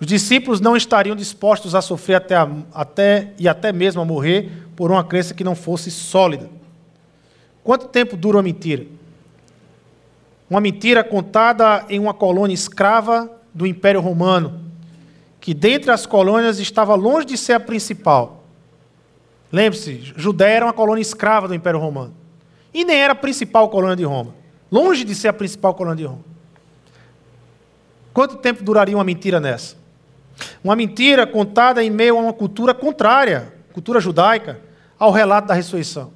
Os discípulos não estariam dispostos a sofrer até, a, até e até mesmo a morrer por uma crença que não fosse sólida. Quanto tempo dura uma mentira? Uma mentira contada em uma colônia escrava do Império Romano, que dentre as colônias estava longe de ser a principal Lembre-se, Judéia era uma colônia escrava do Império Romano. E nem era a principal colônia de Roma. Longe de ser a principal colônia de Roma. Quanto tempo duraria uma mentira nessa? Uma mentira contada em meio a uma cultura contrária, cultura judaica, ao relato da ressurreição.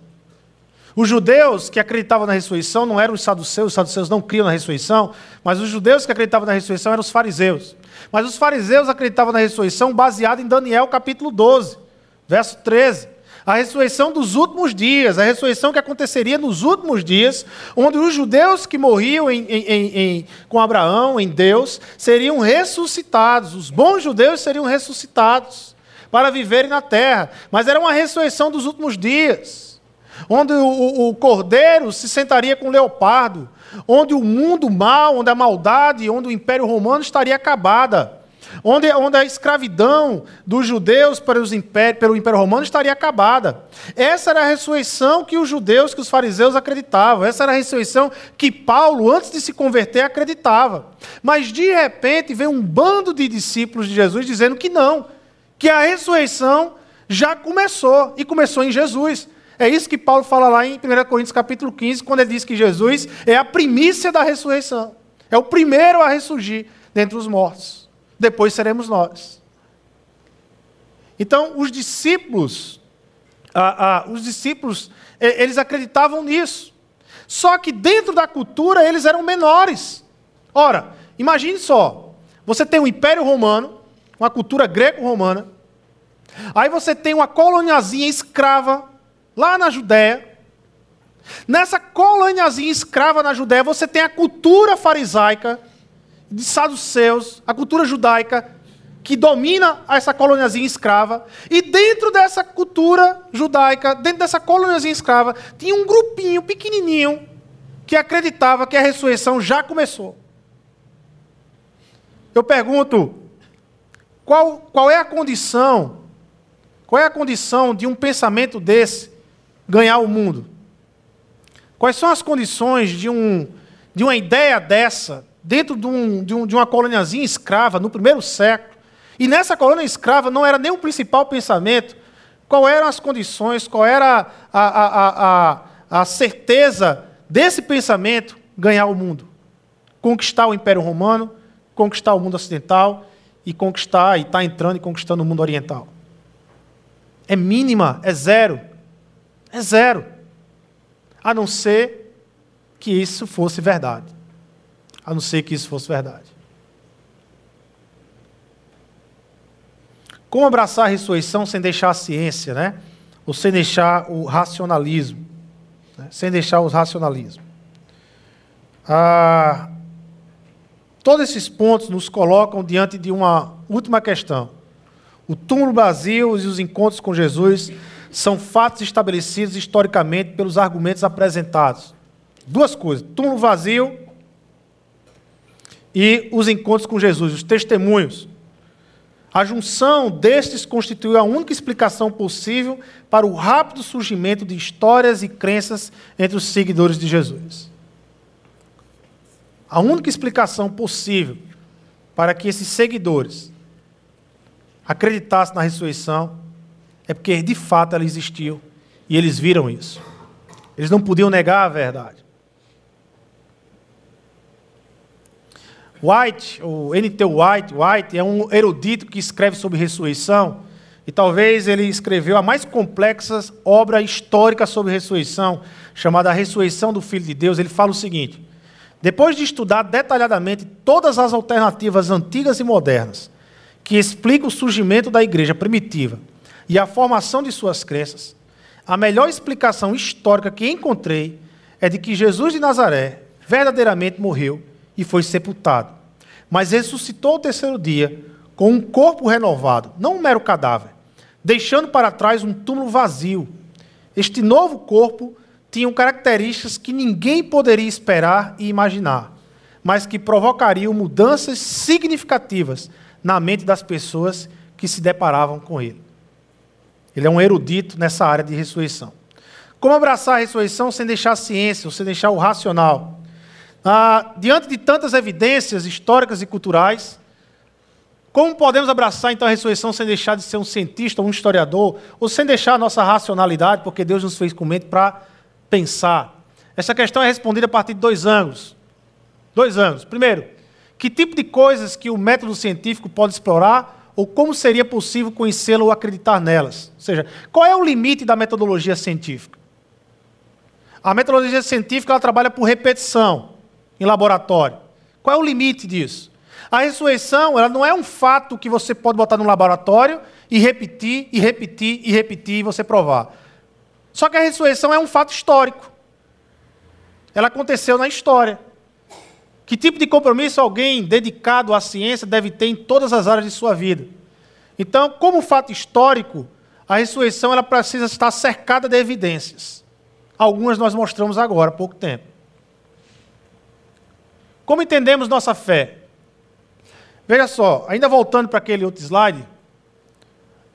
Os judeus que acreditavam na ressurreição não eram os saduceus, os saduceus não criam na ressurreição, mas os judeus que acreditavam na ressurreição eram os fariseus. Mas os fariseus acreditavam na ressurreição baseado em Daniel capítulo 12, verso 13 a ressurreição dos últimos dias, a ressurreição que aconteceria nos últimos dias, onde os judeus que morriam em, em, em, com Abraão, em Deus, seriam ressuscitados, os bons judeus seriam ressuscitados para viverem na terra, mas era uma ressurreição dos últimos dias, onde o, o, cordeiro se sentaria com o leopardo, onde o mundo mal, onde a maldade, onde o império romano estaria acabada onde, onde a escravidão dos judeus para os império, pelo Império Romano estaria acabada. Essa era a ressurreição que os judeus, que os fariseus acreditavam. Essa era a ressurreição que Paulo, antes de se converter, acreditava. Mas de repente veio um bando de discípulos de Jesus dizendo que não, que a ressurreição já começou e começou em Jesus. É isso que Paulo fala lá em 1 Coríntios capítulo 15, quando ele diz que Jesus é a primícia da ressurreição. É o primeiro a ressurgir dentre os mortos depois seremos nós. Então, os discípulos, ah, ah, os discípulos, eles acreditavam nisso. Só que dentro da cultura eles eram menores. Ora, imagine só: você tem o Império Romano, uma cultura greco-romana. Aí você tem uma coloniazinha escrava lá na Judéia. Nessa coloniazinha escrava na Judéia, você tem a cultura farisaica de saduceus, a cultura judaica que domina essa coloniazinha escrava. E dentro dessa cultura judaica, dentro dessa coloniazinha escrava, tinha um grupinho pequenininho que acreditava que a ressurreição já começou. Eu pergunto, qual, qual é a condição, qual é a condição de um pensamento desse ganhar o mundo? Quais são as condições de, um, de uma ideia dessa dentro de, um, de, um, de uma coloniazinha escrava no primeiro século? E nessa colônia escrava não era nem o principal pensamento. Qual eram as condições, qual era a, a, a, a certeza desse pensamento ganhar o mundo? Conquistar o Império Romano, conquistar o mundo ocidental e conquistar, e está entrando e conquistando o mundo oriental. É mínima, é zero. É zero. A não ser que isso fosse verdade. A não ser que isso fosse verdade. Como abraçar a ressurreição sem deixar a ciência, né? Ou sem deixar o racionalismo. Né? Sem deixar o racionalismo. Ah, Todos esses pontos nos colocam diante de uma última questão. O túmulo vazio e os encontros com Jesus são fatos estabelecidos historicamente pelos argumentos apresentados. Duas coisas: túmulo vazio e os encontros com Jesus, os testemunhos. A junção destes constituiu a única explicação possível para o rápido surgimento de histórias e crenças entre os seguidores de Jesus. A única explicação possível para que esses seguidores acreditassem na ressurreição é porque de fato ela existiu e eles viram isso. Eles não podiam negar a verdade. White, o N.T. White, White é um erudito que escreve sobre ressurreição e talvez ele escreveu a mais complexa obra histórica sobre ressurreição, chamada A Ressurreição do Filho de Deus. Ele fala o seguinte: depois de estudar detalhadamente todas as alternativas antigas e modernas que explicam o surgimento da igreja primitiva e a formação de suas crenças, a melhor explicação histórica que encontrei é de que Jesus de Nazaré verdadeiramente morreu e foi sepultado, mas ressuscitou ao terceiro dia com um corpo renovado, não um mero cadáver, deixando para trás um túmulo vazio. Este novo corpo tinham características que ninguém poderia esperar e imaginar, mas que provocariam mudanças significativas na mente das pessoas que se deparavam com ele. Ele é um erudito nessa área de ressurreição. Como abraçar a ressurreição sem deixar a ciência, ou sem deixar o racional? Ah, diante de tantas evidências históricas e culturais, como podemos abraçar então a ressurreição sem deixar de ser um cientista, um historiador, ou sem deixar a nossa racionalidade, porque Deus nos fez com mente para pensar. Essa questão é respondida a partir de dois ângulos. Dois ângulos. Primeiro, que tipo de coisas que o método científico pode explorar ou como seria possível conhecê-la ou acreditar nelas? Ou seja, qual é o limite da metodologia científica? A metodologia científica ela trabalha por repetição em laboratório. Qual é o limite disso? A ressurreição ela não é um fato que você pode botar no laboratório e repetir, e repetir, e repetir, e você provar. Só que a ressurreição é um fato histórico. Ela aconteceu na história. Que tipo de compromisso alguém dedicado à ciência deve ter em todas as áreas de sua vida? Então, como fato histórico, a ressurreição ela precisa estar cercada de evidências. Algumas nós mostramos agora, há pouco tempo. Como entendemos nossa fé? Veja só, ainda voltando para aquele outro slide,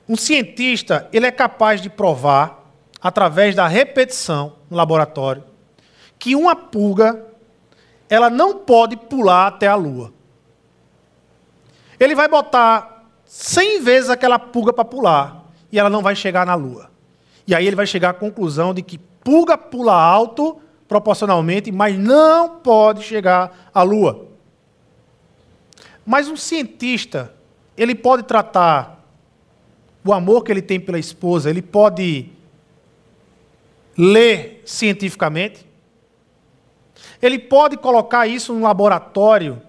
um cientista ele é capaz de provar através da repetição no laboratório, que uma pulga ela não pode pular até a lua. Ele vai botar 100 vezes aquela pulga para pular e ela não vai chegar na lua. E aí ele vai chegar à conclusão de que pulga pula alto proporcionalmente, mas não pode chegar à lua. Mas um cientista, ele pode tratar o amor que ele tem pela esposa, ele pode ler cientificamente. Ele pode colocar isso num laboratório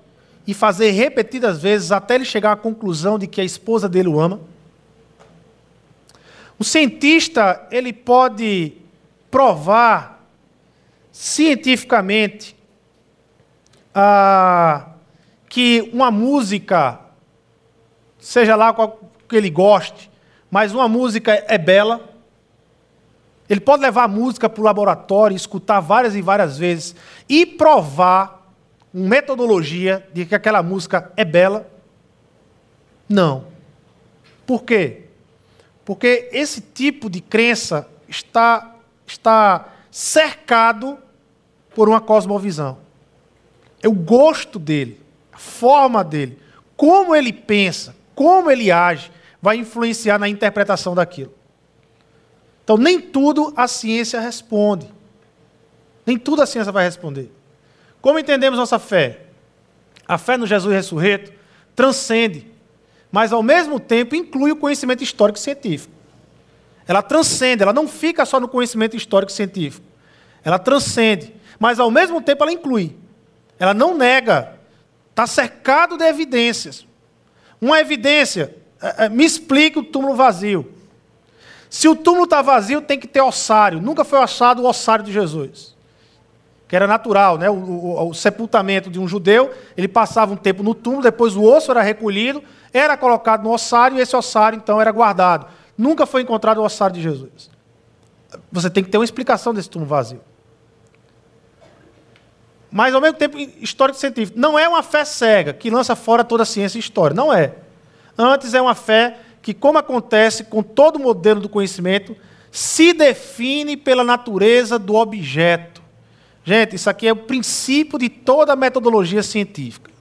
e fazer repetidas vezes até ele chegar à conclusão de que a esposa dele o ama. O cientista, ele pode provar cientificamente ah, que uma música, seja lá qual que ele goste, mas uma música é bela. Ele pode levar a música para o laboratório, escutar várias e várias vezes e provar uma metodologia de que aquela música é bela? Não. Por quê? Porque esse tipo de crença está, está cercado por uma cosmovisão. É o gosto dele, a forma dele, como ele pensa, como ele age, vai influenciar na interpretação daquilo. Então, nem tudo a ciência responde. Nem tudo a ciência vai responder. Como entendemos nossa fé? A fé no Jesus ressurreto transcende, mas ao mesmo tempo inclui o conhecimento histórico e científico. Ela transcende, ela não fica só no conhecimento histórico e científico. Ela transcende, mas ao mesmo tempo ela inclui. Ela não nega, está cercado de evidências. Uma evidência, é, é, me explique o túmulo vazio. Se o túmulo está vazio, tem que ter ossário. Nunca foi achado o ossário de Jesus que era natural, né? O, o, o, sepultamento de um judeu, ele passava um tempo no túmulo, depois o osso era recolhido, era colocado no ossário, e esse ossário então era guardado. Nunca foi encontrado o ossário de Jesus. Você tem que ter uma explicação desse túmulo vazio. Mas, ao mesmo tempo, histórico científico. Não é uma fé cega que lança fora toda a ciência e história. Não é. Antes é uma fé que, como acontece com todo modelo do conhecimento, se define pela natureza do objeto. Gente, isso aqui é o princípio de toda metodologia científica.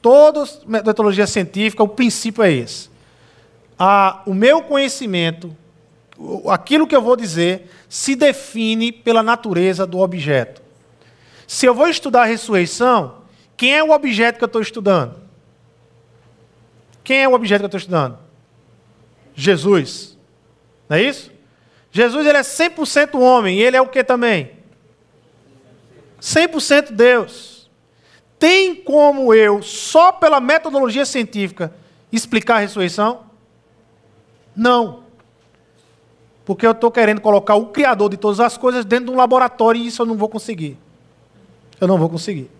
Toda metodologia científica, o princípio é esse. Ah, o meu conhecimento, aquilo que eu vou dizer, se define pela natureza do objeto. Se eu vou estudar a ressurreição, quem é o objeto que eu estou estudando? Quem é o objeto que eu estou estudando? Jesus. Não é isso? Jesus ele é 100% homem, e ele é o que também? 100% Deus. Tem como eu, só pela metodologia científica, explicar a ressurreição? Não. Porque eu estou querendo colocar o Criador de todas as coisas dentro de um laboratório e isso eu não vou conseguir. Eu não vou conseguir.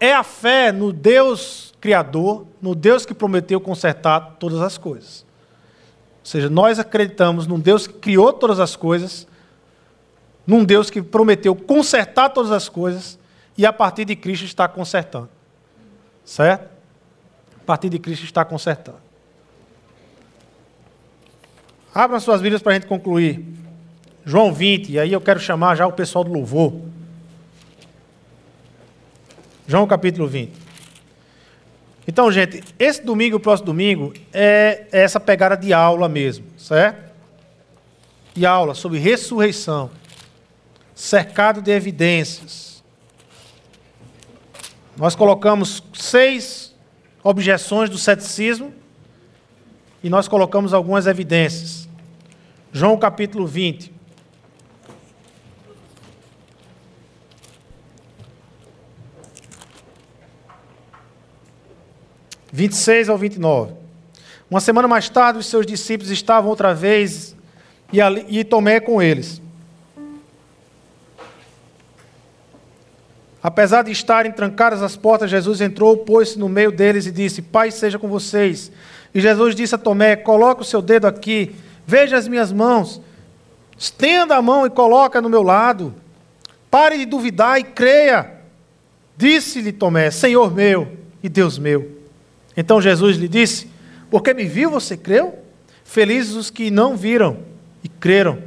é a fé no Deus Criador, no Deus que prometeu consertar todas as coisas. Ou seja, nós acreditamos num Deus que criou todas as coisas num Deus que prometeu consertar todas as coisas e a partir de Cristo está consertando. Certo? A partir de Cristo está consertando. Abra suas Bíblias para a gente concluir. João 20, e aí eu quero chamar já o pessoal do louvor. João capítulo 20. Então, gente, esse domingo e o próximo domingo é essa pegada de aula mesmo, certo? De aula sobre ressurreição cercado de evidências. Nós colocamos seis objeções do ceticismo e nós colocamos algumas evidências. João capítulo 20. Vinte e seis ao vinte e nove. Uma semana mais tarde, os seus discípulos estavam outra vez e, ali, e Tomé com eles. Apesar de estarem trancadas as portas, Jesus entrou, pôs-se no meio deles e disse: Pai seja com vocês. E Jesus disse a Tomé: Coloca o seu dedo aqui, veja as minhas mãos, estenda a mão e coloca no meu lado. Pare de duvidar e creia. Disse-lhe Tomé: Senhor meu e Deus meu. Então Jesus lhe disse: Porque me viu, você creu? Felizes os que não viram e creram.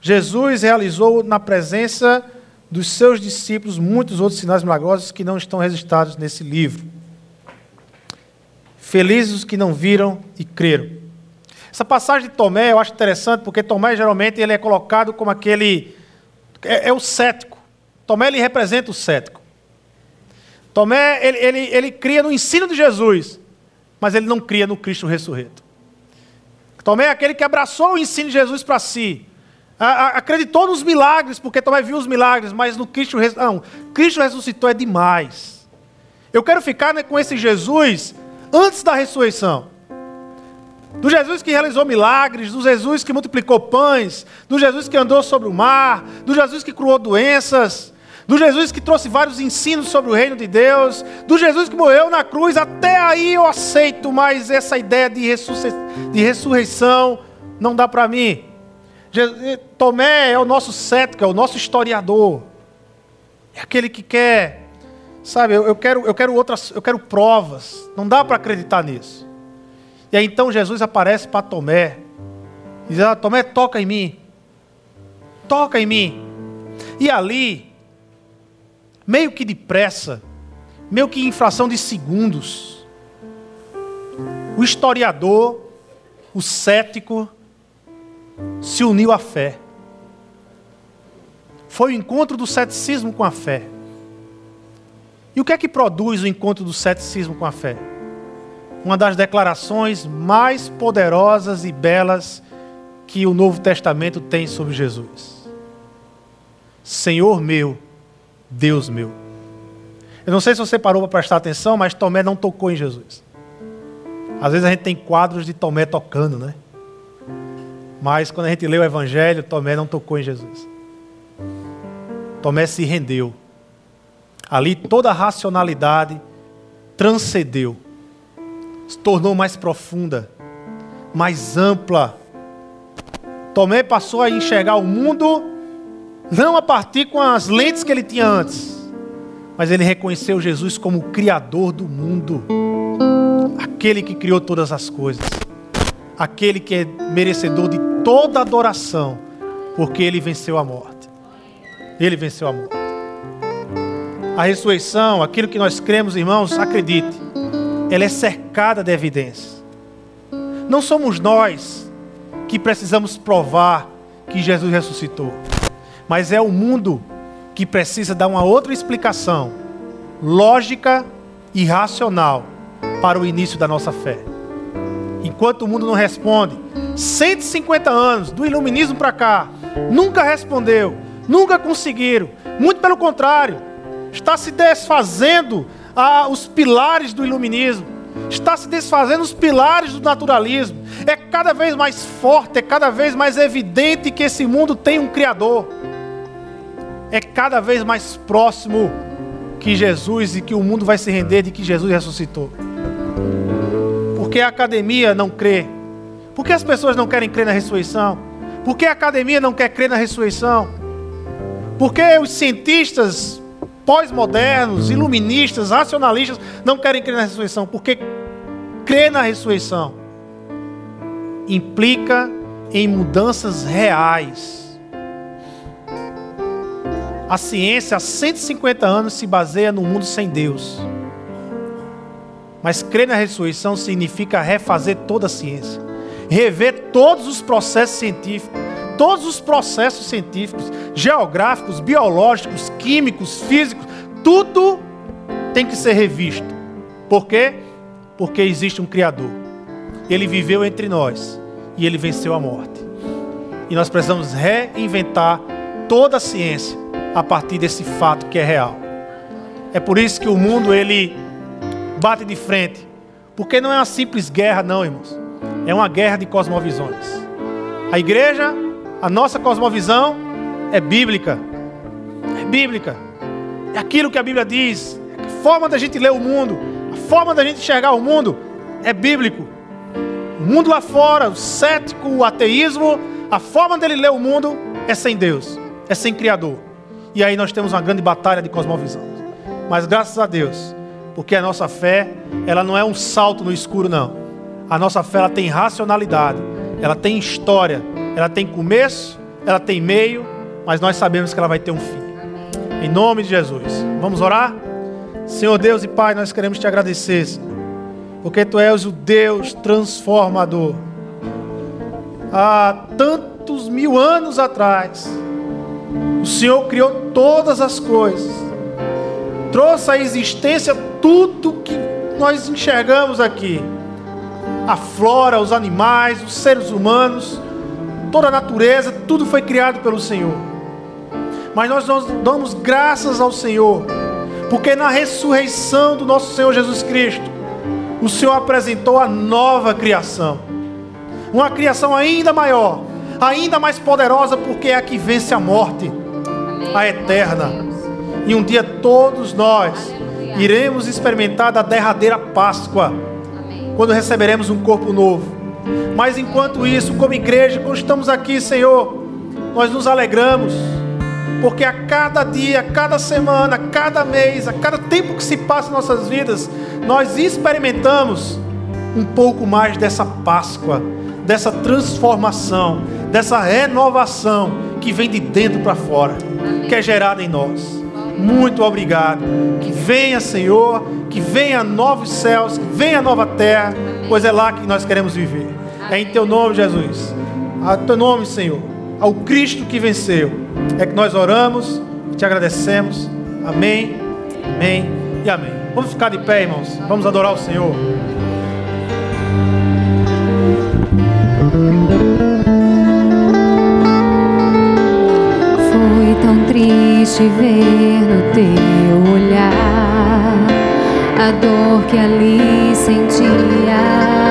Jesus realizou na presença dos seus discípulos muitos outros sinais milagrosos que não estão registrados nesse livro. Felizes os que não viram e creram. Essa passagem de Tomé eu acho interessante, porque Tomé geralmente ele é colocado como aquele. É, é o cético. Tomé ele representa o cético. Tomé ele, ele, ele cria no ensino de Jesus, mas ele não cria no Cristo ressurreto. Tomé é aquele que abraçou o ensino de Jesus para si, acreditou nos milagres, porque também viu os milagres, mas no Cristo não, Cristo ressuscitou é demais. Eu quero ficar né, com esse Jesus antes da ressurreição. Do Jesus que realizou milagres, do Jesus que multiplicou pães, do Jesus que andou sobre o mar, do Jesus que curou doenças, do Jesus que trouxe vários ensinos sobre o reino de Deus, do Jesus que morreu na cruz. Até aí eu aceito, mas essa ideia de, de ressurreição não dá para mim. Tomé é o nosso cético, é o nosso historiador. É aquele que quer, sabe, eu, eu quero, eu quero outras, eu quero provas. Não dá para acreditar nisso. E aí então Jesus aparece para Tomé. Diz: ah, Tomé, toca em mim. Toca em mim. E ali, meio que depressa, meio que em fração de segundos, o historiador, o cético, se uniu à fé. Foi o encontro do ceticismo com a fé. E o que é que produz o encontro do ceticismo com a fé? uma das declarações mais poderosas e belas que o Novo Testamento tem sobre Jesus. Senhor meu, Deus meu. Eu não sei se você parou para prestar atenção, mas Tomé não tocou em Jesus. Às vezes a gente tem quadros de Tomé tocando, né? Mas quando a gente lê o Evangelho, Tomé não tocou em Jesus. Tomé se rendeu. Ali toda a racionalidade transcendeu se tornou mais profunda, mais ampla. Tomé passou a enxergar o mundo não a partir com as lentes que ele tinha antes, mas ele reconheceu Jesus como o criador do mundo, aquele que criou todas as coisas, aquele que é merecedor de toda adoração, porque ele venceu a morte. Ele venceu a morte. A ressurreição, aquilo que nós cremos, irmãos, acredite, ela é cercada de evidências. Não somos nós que precisamos provar que Jesus ressuscitou, mas é o mundo que precisa dar uma outra explicação lógica e racional para o início da nossa fé. Enquanto o mundo não responde, 150 anos do iluminismo para cá, nunca respondeu, nunca conseguiram, muito pelo contrário, está se desfazendo ah, os pilares do iluminismo, está se desfazendo os pilares do naturalismo. É cada vez mais forte, é cada vez mais evidente que esse mundo tem um Criador. É cada vez mais próximo que Jesus e que o mundo vai se render de que Jesus ressuscitou. Porque a academia não crê. Por que as pessoas não querem crer na ressurreição? Por que a academia não quer crer na ressurreição? Porque os cientistas pós-modernos, iluministas, racionalistas não querem crer na ressurreição, porque crer na ressurreição implica em mudanças reais. A ciência há 150 anos se baseia no mundo sem Deus. Mas crer na ressurreição significa refazer toda a ciência, rever todos os processos científicos, todos os processos científicos, geográficos, biológicos, químicos, físicos, tudo tem que ser revisto. Por quê? Porque existe um Criador. Ele viveu entre nós e ele venceu a morte. E nós precisamos reinventar toda a ciência a partir desse fato que é real. É por isso que o mundo ele bate de frente, porque não é uma simples guerra, não, irmãos. É uma guerra de cosmovisões. A igreja, a nossa cosmovisão é bíblica. É bíblica. É aquilo que a Bíblia diz. A forma da gente ler o mundo, a forma da gente enxergar o mundo é bíblico. O mundo lá fora, o cético, o ateísmo, a forma dele ler o mundo é sem Deus, é sem Criador. E aí nós temos uma grande batalha de cosmovisão. Mas graças a Deus, porque a nossa fé, ela não é um salto no escuro, não. A nossa fé ela tem racionalidade, ela tem história, ela tem começo, ela tem meio, mas nós sabemos que ela vai ter um fim. Em nome de Jesus. Vamos orar? Senhor Deus e Pai, nós queremos te agradecer, porque tu és o Deus transformador. Há tantos mil anos atrás, o Senhor criou todas as coisas, trouxe à existência tudo que nós enxergamos aqui: a flora, os animais, os seres humanos toda a natureza, tudo foi criado pelo Senhor. Mas nós damos graças ao Senhor, Porque na ressurreição do nosso Senhor Jesus Cristo, o Senhor apresentou a nova criação. Uma criação ainda maior, ainda mais poderosa, porque é a que vence a morte, a eterna. E um dia todos nós iremos experimentar da derradeira Páscoa, quando receberemos um corpo novo. Mas enquanto isso, como igreja, quando estamos aqui, Senhor, nós nos alegramos porque a cada dia, a cada semana, a cada mês, a cada tempo que se passa em nossas vidas, nós experimentamos um pouco mais dessa Páscoa, dessa transformação, dessa renovação que vem de dentro para fora, que é gerada em nós. Muito obrigado. Que venha, Senhor, que venha novos céus, que venha nova terra, pois é lá que nós queremos viver. É em teu nome, Jesus. A teu nome, Senhor. Ao Cristo que venceu é que nós oramos e te agradecemos. Amém, amém e amém. Vamos ficar de pé, irmãos. Vamos adorar o Senhor. Triste ver no teu olhar a dor que ali sentia